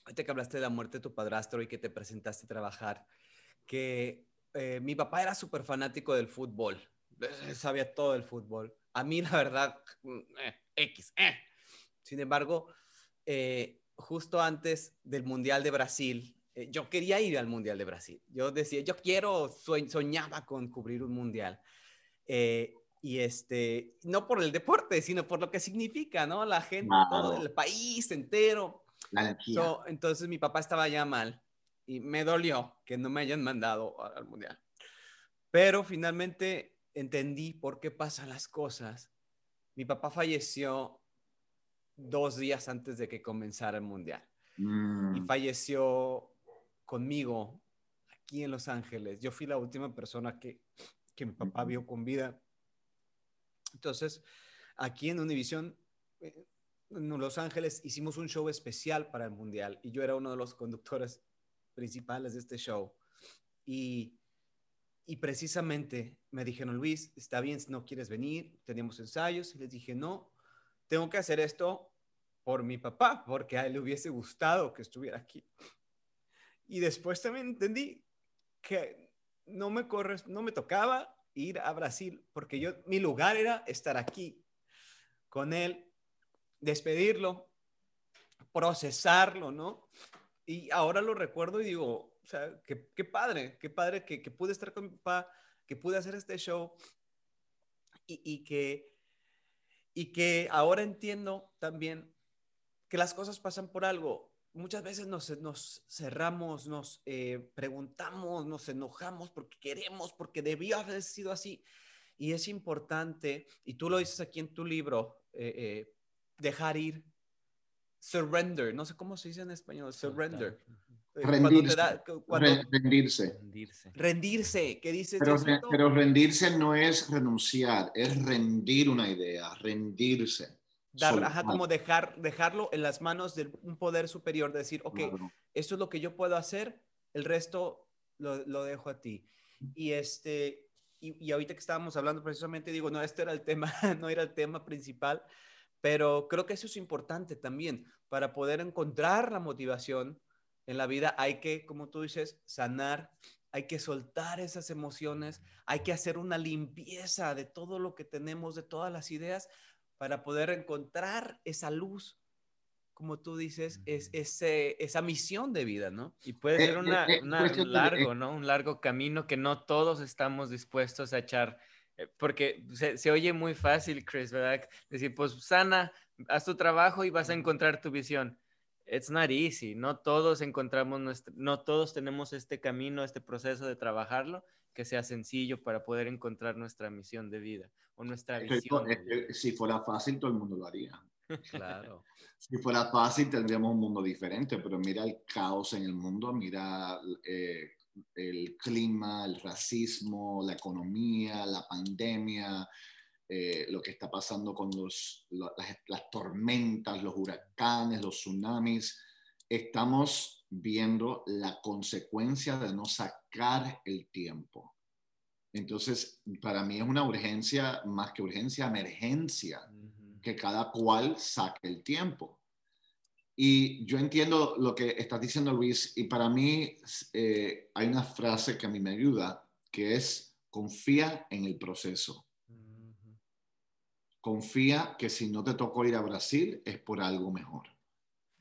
ahorita que hablaste de la muerte de tu padrastro y que te presentaste a trabajar, que eh, mi papá era súper fanático del fútbol, sabía todo del fútbol. A mí, la verdad, mm, eh, X. Sin embargo, eh, justo antes del Mundial de Brasil, eh, yo quería ir al Mundial de Brasil. Yo decía, yo quiero, soñaba con cubrir un Mundial. Eh, y este, no por el deporte, sino por lo que significa, ¿no? La gente, todo el país entero. entonces mi papá estaba ya mal y me dolió que no me hayan mandado al Mundial. Pero finalmente entendí por qué pasan las cosas. Mi papá falleció dos días antes de que comenzara el mundial. Y mm. falleció conmigo aquí en Los Ángeles. Yo fui la última persona que, que mi papá vio con vida. Entonces, aquí en Univision, eh, en Los Ángeles, hicimos un show especial para el mundial y yo era uno de los conductores principales de este show. Y, y precisamente me dijeron, Luis, está bien si no quieres venir, tenemos ensayos. Y les dije, no, tengo que hacer esto por mi papá, porque a él le hubiese gustado que estuviera aquí. Y después también entendí que no me corres, no me tocaba ir a Brasil, porque yo mi lugar era estar aquí con él, despedirlo, procesarlo, ¿no? Y ahora lo recuerdo y digo, o qué, padre, qué padre que, que, pude estar con mi papá, que pude hacer este show y, y que y que ahora entiendo también que las cosas pasan por algo. Muchas veces nos, nos cerramos, nos eh, preguntamos, nos enojamos porque queremos, porque debió haber sido así. Y es importante, y tú lo dices aquí en tu libro, eh, eh, dejar ir, surrender, no sé cómo se dice en español, surrender. Eh, rendirse, rendirse. rendirse. Rendirse. ¿Qué dices? Pero, pero, rendirse no es renunciar, es rendir una idea, rendirse. Dar, como dejar, dejarlo en las manos de un poder superior, decir, ok, esto es lo que yo puedo hacer, el resto lo, lo dejo a ti. Y este, y, y, ahorita que estábamos hablando precisamente, digo, no, este era el tema, no era el tema principal, pero creo que eso es importante también. Para poder encontrar la motivación en la vida hay que, como tú dices, sanar, hay que soltar esas emociones, hay que hacer una limpieza de todo lo que tenemos, de todas las ideas, para poder encontrar esa luz, como tú dices, es ese, esa misión de vida, ¿no? Y puede ser una, un largo, ¿no? Un largo camino que no todos estamos dispuestos a echar, eh, porque se, se oye muy fácil, Chris, ¿verdad? Decir, pues sana, haz tu trabajo y vas a encontrar tu visión it's not easy. No todos encontramos nuestro, no todos tenemos este camino, este proceso de trabajarlo que sea sencillo para poder encontrar nuestra misión de vida o nuestra visión. si fuera fácil, todo el mundo lo haría. Claro. si fuera fácil, tendríamos un mundo diferente, pero mira el caos en el mundo, mira eh, el clima, el racismo, la economía, la pandemia, eh, lo que está pasando con los, las, tormentas, los huracanes, los tsunamis. Estamos viendo la consecuencia de no sacar el tiempo. Entonces, para mí es una urgencia, más que urgencia, emergencia, que cada cual saque el tiempo. Y yo entiendo lo que estás diciendo, Luis, y para mí eh, hay una frase que a mí me ayuda, que es confía en el proceso. Confía que si no te tocó ir a Brasil es por algo mejor.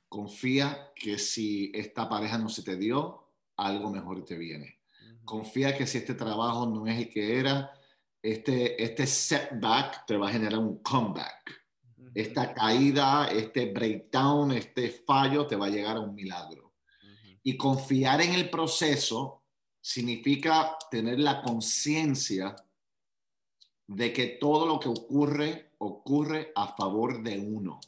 Confía que si esta pareja no se te dio, algo mejor te viene. Confía que si este trabajo no es el que era, este, este setback te va a generar un comeback. Esta caída, este breakdown, este fallo te va a llegar a un milagro. Y confiar en el proceso significa tener la conciencia de que todo lo que ocurre ocurre a favor de uno.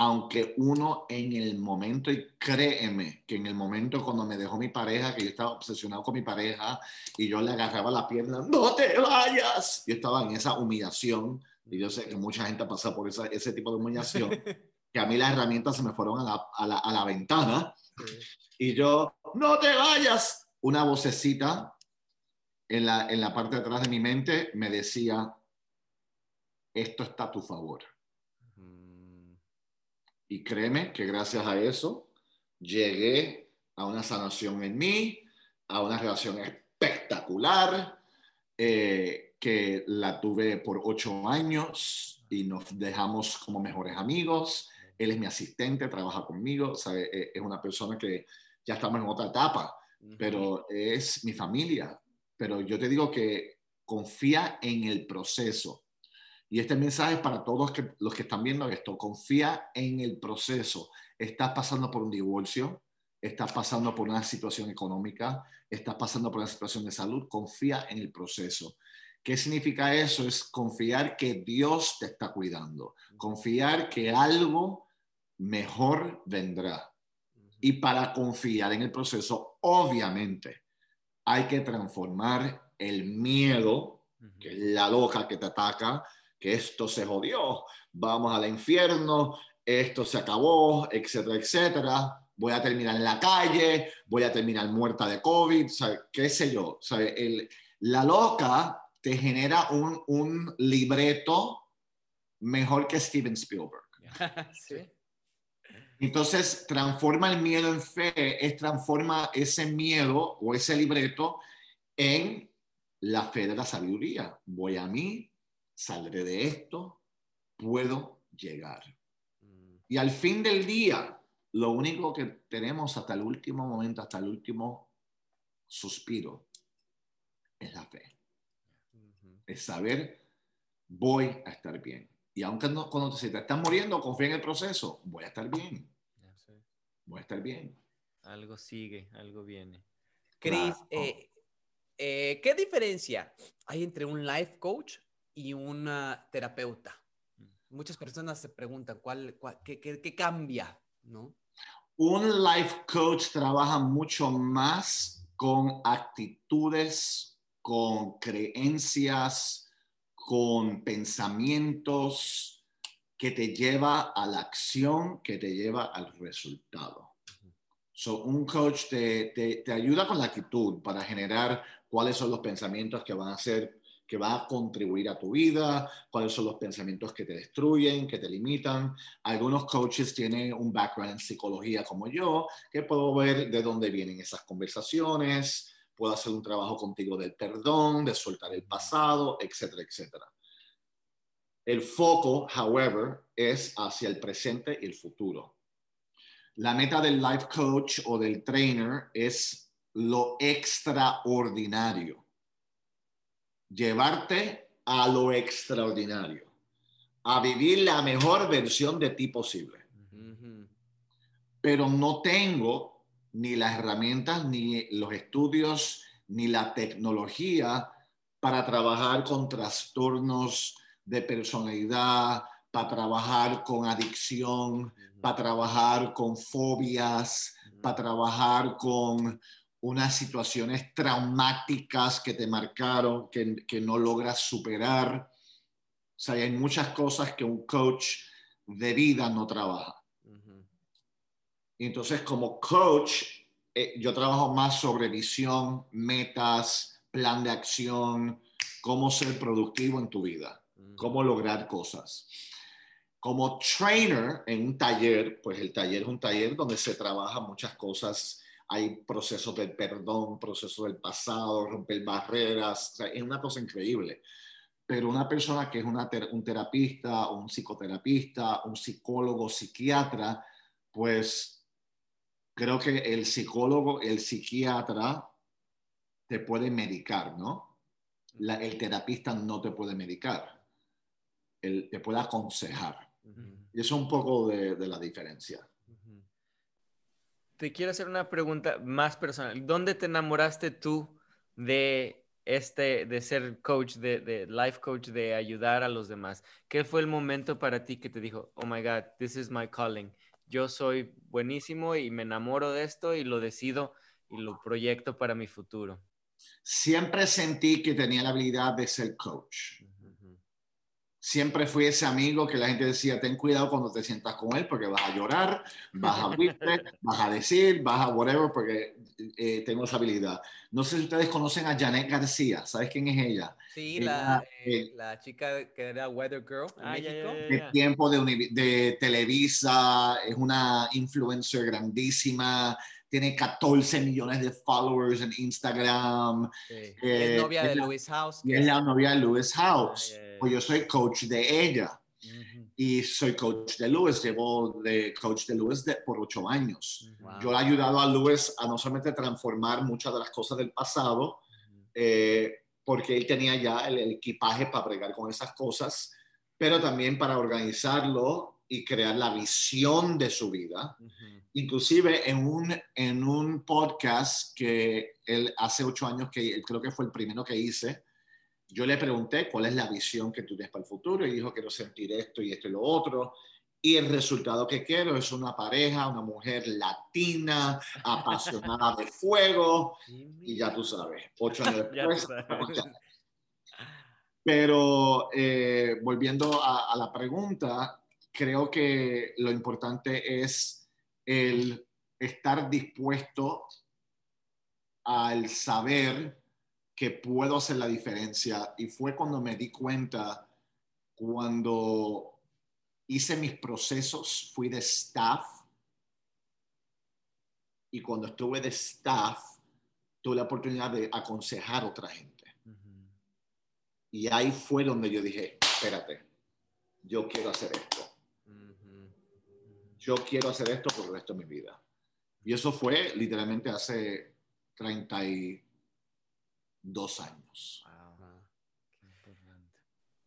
Aunque uno en el momento, y créeme que en el momento cuando me dejó mi pareja, que yo estaba obsesionado con mi pareja y yo le agarraba la pierna, no te vayas. Yo estaba en esa humillación y yo sé que mucha gente pasa por esa, ese tipo de humillación, que a mí las herramientas se me fueron a la, a la, a la ventana y yo, no te vayas. Una vocecita en la, en la parte de atrás de mi mente me decía, esto está a tu favor. Y créeme que gracias a eso llegué a una sanación en mí, a una relación espectacular, eh, que la tuve por ocho años y nos dejamos como mejores amigos. Él es mi asistente, trabaja conmigo, ¿sabe? Eh, es una persona que ya estamos en otra etapa, pero es mi familia. Pero yo te digo que confía en el proceso y este mensaje es para todos que, los que están viendo esto. Confía en el proceso. Estás pasando por un divorcio, estás pasando por una situación económica, estás pasando por una situación de salud. Confía en el proceso. ¿Qué significa eso? Es confiar que Dios te está cuidando. Confiar que algo mejor vendrá. Y para confiar en el proceso, obviamente, hay que transformar el miedo, que es la loca que te ataca, que esto se jodió, vamos al infierno, esto se acabó, etcétera, etcétera. Voy a terminar en la calle, voy a terminar muerta de COVID, qué sé yo. El, la loca te genera un, un, libreto mejor que Steven Spielberg. Entonces, transforma el miedo en fe, es transforma ese miedo o ese libreto en la fe de la sabiduría. Voy a mí, saldré de esto, puedo llegar. Mm. Y al fin del día, lo único que tenemos hasta el último momento, hasta el último suspiro, es la fe. Es saber, voy a estar bien. Y aunque no, cuando se te estás muriendo, confía en el proceso, voy a estar bien. Voy a estar bien. Algo sigue, algo viene. Cris, eh, eh, ¿qué diferencia hay entre un life coach y una terapeuta? Muchas personas se preguntan, ¿cuál, qué, qué, cambia? ¿no? Un life coach trabaja mucho más con actitudes, con creencias, con pensamientos que te lleva a la acción, que te lleva al resultado. So, un coach te, te, te ayuda con la actitud para generar cuáles son los pensamientos que van a ser que va a contribuir a tu vida, cuáles son los pensamientos que te destruyen, que te limitan. Algunos coaches tienen un background en psicología como yo, que puedo ver de dónde vienen esas conversaciones, puedo hacer un trabajo contigo del perdón, de soltar el pasado, etcétera, etcétera. El foco, however, es hacia el presente y el futuro. La meta del life coach o del trainer es lo extraordinario llevarte a lo extraordinario, a vivir la mejor versión de ti posible. Pero no tengo ni las herramientas, ni los estudios, ni la tecnología para trabajar con trastornos de personalidad, para trabajar con adicción, para trabajar con fobias, para trabajar con unas situaciones traumáticas que te marcaron, que, que no logras superar. O sea, hay muchas cosas que un coach de vida no trabaja. Entonces, como coach, eh, yo trabajo más sobre visión, metas, plan de acción, cómo ser productivo en tu vida, cómo lograr cosas. Como trainer en un taller, pues el taller es un taller donde se trabaja muchas cosas hay procesos del perdón, procesos del pasado, romper barreras, es una cosa increíble. Pero una persona que es una un terapista, un psicoterapista, un psicólogo, psiquiatra, pues creo que el psicólogo, el psiquiatra te puede medicar, ¿no? el terapista no te puede medicar, él te puede aconsejar. Y eso es un poco de, de la diferencia te quiero hacer una pregunta más personal. ¿Dónde te enamoraste tú de este, de ser coach, de, de, life coach, de ayudar a los demás? ¿Qué fue el momento para ti que te dijo, oh my God, this is my calling? Yo soy buenísimo y me enamoro de esto y lo decido y lo proyecto para mi futuro. Siempre sentí que tenía la habilidad de ser coach siempre fui ese amigo que la gente decía, ten cuidado cuando te sientas con él porque vas a llorar, vas a abrirte, vas a decir, vas a whatever, porque eh, tengo esa habilidad. No sé si ustedes conocen a Janet García, ¿sabes quién es ella? Sí, la, eh, la, chica que era Weather Girl en ah, México. De tiempo de, de Televisa, es una influencer grandísima tiene 14 millones de followers en Instagram. es eh, novia de Lewis House. Y es la novia de Lewis House. Pues yo soy coach de ella. Y soy coach de Lewis, llevo de coach de Lewis por ocho años. Yo he ayudado a Lewis a no solamente transformar muchas de las cosas del pasado, eh, porque él tenía ya el, equipaje para bregar con esas cosas, pero también para organizarlo y crear la visión de su vida. Inclusive en un, en un podcast que él hace ocho años, que creo que fue el primero que hice, yo le pregunté cuál es la visión que tú tienes para el futuro y dijo quiero sentir esto y esto y lo otro. Y el resultado que quiero es una pareja, una mujer latina, apasionada de fuego. Y ya tú sabes, ocho años después. Pero eh, volviendo a, a la pregunta, creo que lo importante es el estar dispuesto al saber que puedo hacer la diferencia. Y fue cuando me di cuenta, cuando hice mis procesos, fui de staff. Y cuando estuve de staff, tuve la oportunidad de aconsejar a otra gente. Y ahí fue donde yo dije, espérate, yo quiero hacer esto. Yo quiero hacer esto por el resto de mi vida. Y eso fue literalmente hace 30 y dos años.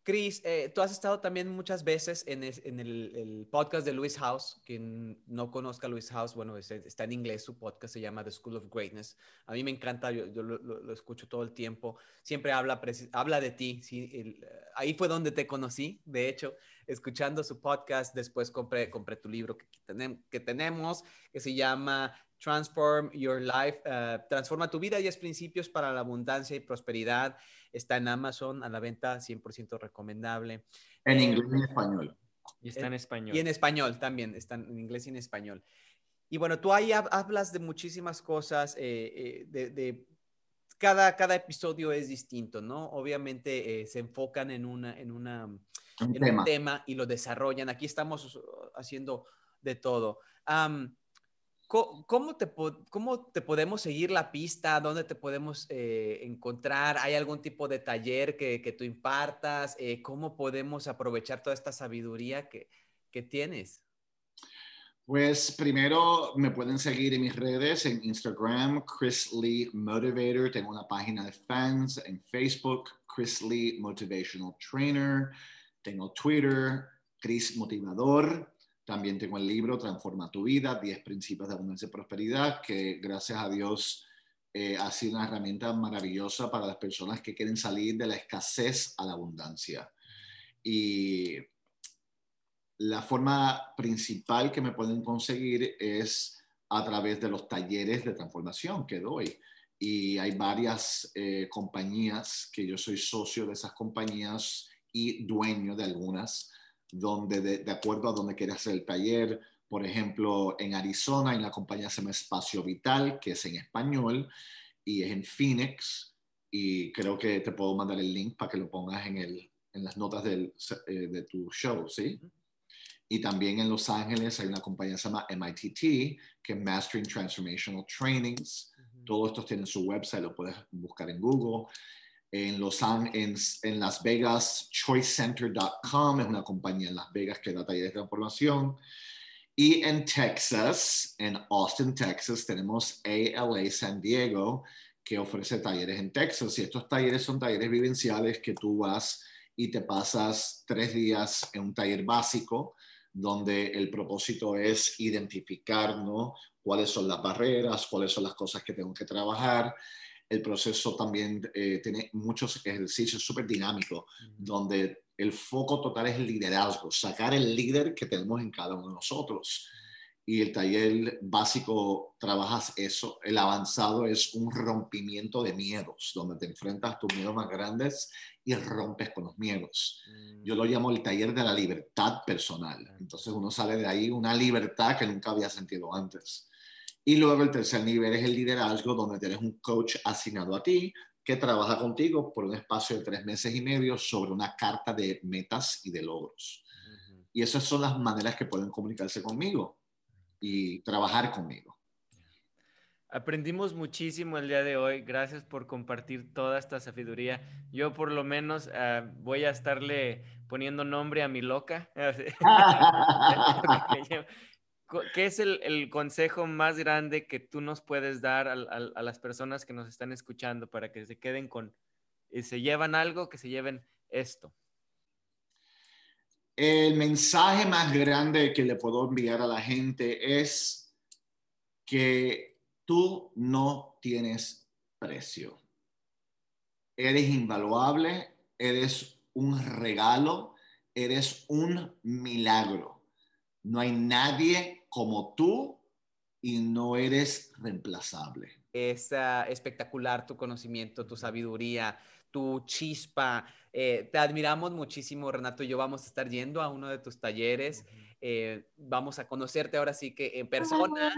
Chris, eh, tú has estado también muchas veces en, el, podcast de Luis House. Quien no conozca a Luis House, bueno, está en inglés, su podcast se llama The School of Greatness. A mí me encanta, yo, lo, escucho todo el tiempo. Siempre habla, de ti. ¿sí? ahí fue donde te conocí, de hecho, escuchando su podcast. Después compré, tu libro que, que tenemos, que se llama Transform Your Life, eh, Transforma tu vida y es principios para la abundancia y prosperidad. Está en Amazon a la venta, 100% recomendable. En eh, inglés y en español. Y está en español. Y en español también, está en inglés y en español. Y bueno, tú ahí hablas de muchísimas cosas, eh, de, cada, cada episodio es distinto, ¿no? Obviamente se enfocan en, una, en, una, un, tema. y lo desarrollan. Aquí estamos haciendo de todo. ¿Cómo te, ¿Cómo te podemos seguir la pista? ¿Dónde te podemos eh, encontrar? ¿Hay algún tipo de taller que, que tú impartas? Eh, ¿Cómo podemos aprovechar toda esta sabiduría que, que tienes? Pues primero me pueden seguir en mis redes, en Instagram, Chris Lee Motivator. Tengo una página de fans en Facebook, Chris Lee Motivational Trainer. Tengo Twitter, Chris Motivador. También tengo el libro Transforma tu vida, 10 principios de abundancia y prosperidad, que gracias a Dios eh, ha sido una herramienta maravillosa para las personas que quieren salir de la escasez a la abundancia. Y la forma principal que me pueden conseguir es a través de los talleres de transformación que doy. Y hay varias eh, compañías que yo soy socio de esas compañías y dueño de algunas donde de, acuerdo a donde quieres hacer el taller. Por ejemplo, en Arizona, en la compañía se llama Espacio Vital, que es en español, y es en Phoenix. Y creo que te puedo mandar el link para que lo pongas en, el, en las notas del, eh, de tu show, ¿sí? Y también en Los Ángeles hay una compañía que se llama MITT, que es Mastering Transformational Trainings. Todos estos tienen su website, lo puedes buscar en Google en, Los en, en Las Vegas, choicecenter.com, es una compañía en Las Vegas que da talleres de transformación. Y en Texas, en Austin, Texas, tenemos ALA San Diego, que ofrece talleres en Texas. Y estos talleres son talleres vivenciales que tú vas y te pasas tres días en un taller básico, donde el propósito es identificar ¿no? cuáles son las barreras, cuáles son las cosas que tengo que trabajar el proceso también eh, tiene muchos ejercicios súper dinámicos, donde el foco total es el liderazgo, sacar el líder que tenemos en cada uno de nosotros. Y el taller básico trabajas eso, el avanzado es un rompimiento de miedos, donde te enfrentas a tus miedos más grandes y rompes con los miedos. Yo lo mm. llamo el taller de la libertad personal. Entonces uno sale de ahí una libertad que nunca había sentido antes. Y luego el tercer nivel es el liderazgo, donde tienes un coach asignado a ti que trabaja contigo por un espacio de tres meses y medio sobre una carta de metas y de logros. Y esas son las maneras que pueden comunicarse conmigo y trabajar conmigo. Aprendimos muchísimo el día de hoy. Gracias por compartir toda esta sabiduría. Yo por lo menos ah, voy a estarle poniendo nombre a mi loca. ¿Qué es el, consejo más grande que tú nos puedes dar a, las personas que nos están escuchando para que se queden con, y se llevan algo, que se lleven esto? El mensaje más grande que le puedo enviar a la gente es que tú no tienes precio. Eres invaluable, eres un regalo, eres un milagro. No hay nadie como tú y no eres reemplazable. Es espectacular tu conocimiento, tu sabiduría, tu chispa. Eh, te admiramos muchísimo, Renato. y Yo vamos a estar yendo a uno de tus talleres. Eh, vamos a conocerte ahora sí que en persona.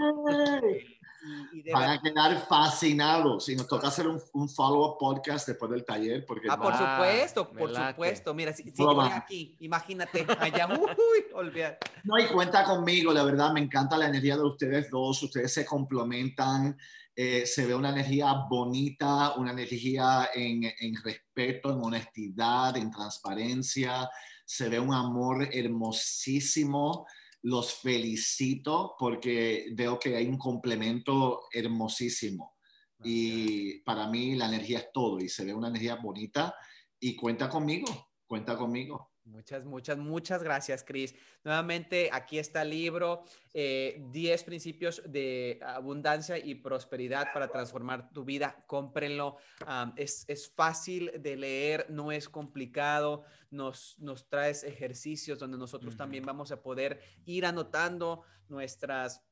Van a quedar fascinados. Y nos toca hacer un, follow-up podcast después del taller. Porque ah, por supuesto, por supuesto. Mira, si, si aquí, imagínate, allá, uy, olvidar. No, y cuenta conmigo, la verdad, me encanta la energía de ustedes dos. Ustedes se complementan. Eh, se ve una energía bonita, una energía en, en respeto, en honestidad, en transparencia. Se ve un amor hermosísimo los felicito porque veo que hay un complemento hermosísimo. Y para mí la energía es todo y se ve una energía bonita y cuenta conmigo. cuenta conmigo. Muchas, muchas, muchas gracias, Cris. Nuevamente, aquí está el libro, 10 eh, principios de abundancia y prosperidad para transformar tu vida. Cómprenlo. es, es, fácil de leer, no es complicado. Nos, nos traes ejercicios donde nosotros también vamos a poder ir anotando nuestras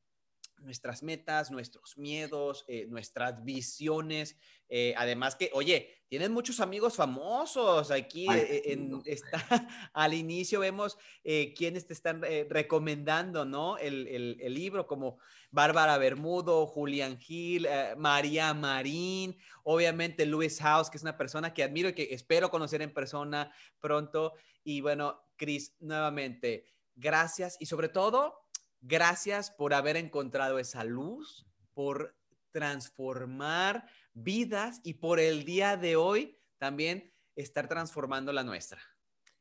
nuestras metas, nuestros miedos, eh, nuestras visiones. Eh, además que, oye, tienen muchos amigos famosos. Aquí eh, en, está, al inicio vemos quienes te están recomendando, ¿no? El, el, libro como Bárbara Bermudo, Julián Gil, María Marín, obviamente Luis House, que es una persona que admiro y que espero conocer en persona pronto. Y bueno, Cris, nuevamente, gracias y sobre todo Gracias por haber encontrado esa luz, por transformar vidas y por el día de hoy también estar transformando la nuestra.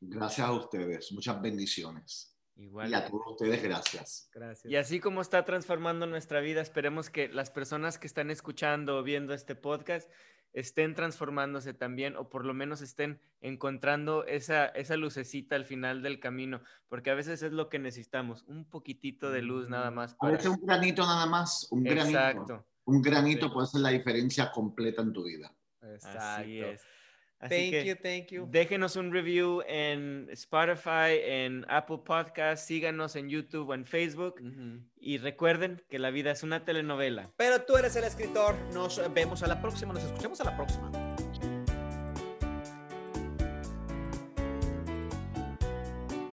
Gracias a ustedes, muchas bendiciones. Igual. Y a todos ustedes, gracias. Gracias. Y así como está transformando nuestra vida, esperemos que las personas que están escuchando o viendo este podcast estén transformándose también o por lo menos estén encontrando esa, esa lucecita al final del camino, porque a veces es lo que necesitamos, un poquitito de luz nada mm, más. A veces un granito nada más, un granito. Exacto. Un granito puede ser la diferencia completa en tu vida. Exacto. Así es. Thank you, thank you. Déjenos un review en Spotify, en Apple Podcast, síganos en YouTube o en Facebook y recuerden que la vida es una telenovela. Pero tú eres el escritor. Nos vemos a la próxima, nos escuchamos a la próxima.